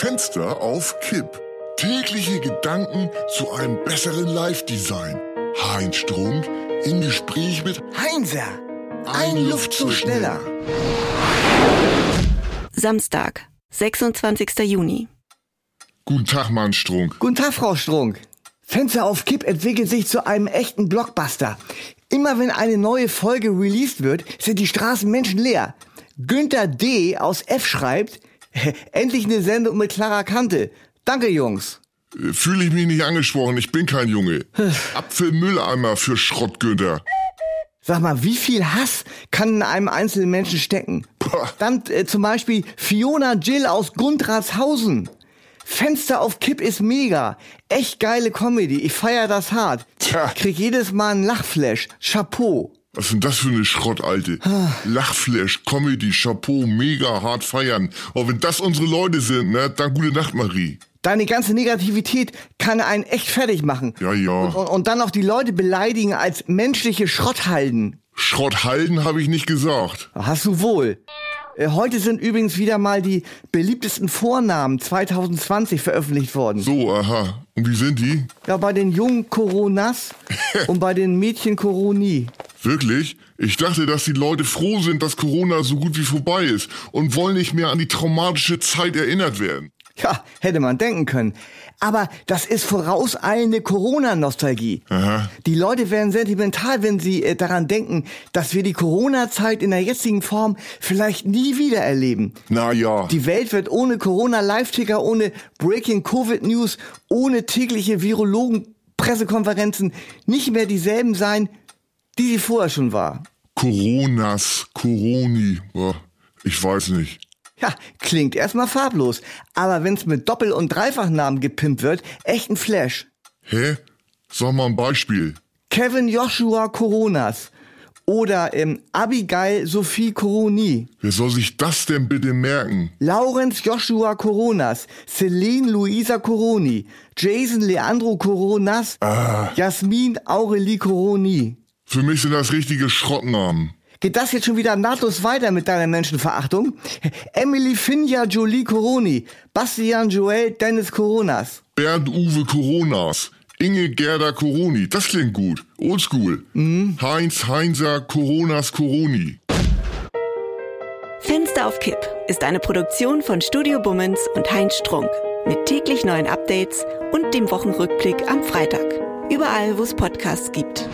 Fenster auf Kipp. Tägliche Gedanken zu einem besseren Live-Design. Heinz Strunk im Gespräch mit Heinzer, ein, ein Luftzug schneller. Samstag, 26. Juni. Guten Tag, Mann Strunk. Guten Tag, Frau Strunk. Fenster auf Kipp entwickelt sich zu einem echten Blockbuster. Immer wenn eine neue Folge released wird, sind die Straßen menschenleer. Günther D. aus F schreibt, endlich eine Sendung mit klarer Kante. Danke, Jungs. Fühle ich mich nicht angesprochen, ich bin kein Junge. Apfelmülleimer für Schrott, Günther. Sag mal, wie viel Hass kann in einem einzelnen Menschen stecken? Dann äh, zum Beispiel Fiona Jill aus Gundratshausen. Fenster auf Kipp ist mega. Echt geile Comedy. Ich feier das hart. Tja. Krieg jedes Mal einen Lachflash. Chapeau. Was ist denn das für eine Schrottalte? Lachflash, Comedy, Chapeau, mega hart feiern. Oh, wenn das unsere Leute sind, ne, dann gute Nacht, Marie. Deine ganze Negativität kann einen echt fertig machen. Ja, ja. Und, und, und dann noch die Leute beleidigen als menschliche Schrotthalden. Schrotthalden habe ich nicht gesagt. Hast du wohl. Äh, heute sind übrigens wieder mal die beliebtesten Vornamen 2020 veröffentlicht worden. So, aha. Und wie sind die? Ja, bei den Jungen Coronas und bei den Mädchen Coroni. Wirklich? Ich dachte, dass die Leute froh sind, dass Corona so gut wie vorbei ist und wollen nicht mehr an die traumatische Zeit erinnert werden. Ja, hätte man denken können. Aber das ist vorauseilende Corona-Nostalgie. Die Leute werden sentimental, wenn sie äh, daran denken, dass wir die Corona-Zeit in der jetzigen Form vielleicht nie wieder erleben. Na ja. Die Welt wird ohne Corona-Live-Ticker, ohne Breaking Covid-News, ohne tägliche Virologen-Pressekonferenzen nicht mehr dieselben sein, die sie vorher schon war. Coronas, Coroni, ich weiß nicht. Ja, klingt erstmal farblos. Aber wenn's mit Doppel- und Dreifachnamen gepimpt wird, echt ein Flash. Hä? Sag mal ein Beispiel. Kevin Joshua Coronas. Oder ähm, Abigail Sophie Coroni. Wer soll sich das denn bitte merken? Lawrence Joshua Coronas, Celine Luisa Coroni, Jason Leandro Coronas, ah. Jasmin Aurelie Coroni. Für mich sind das richtige Schrottnamen. Geht das jetzt schon wieder nahtlos weiter mit deiner Menschenverachtung? Emily Finja Jolie Coroni, Bastian Joel Dennis Coronas. Bernd Uwe Coronas. Inge Gerda Coroni. Das klingt gut. Oldschool. Mhm. Heinz Heinzer Coronas Coroni. Fenster auf Kipp ist eine Produktion von Studio Bummens und Heinz Strunk. Mit täglich neuen Updates und dem Wochenrückblick am Freitag. Überall, wo es Podcasts gibt.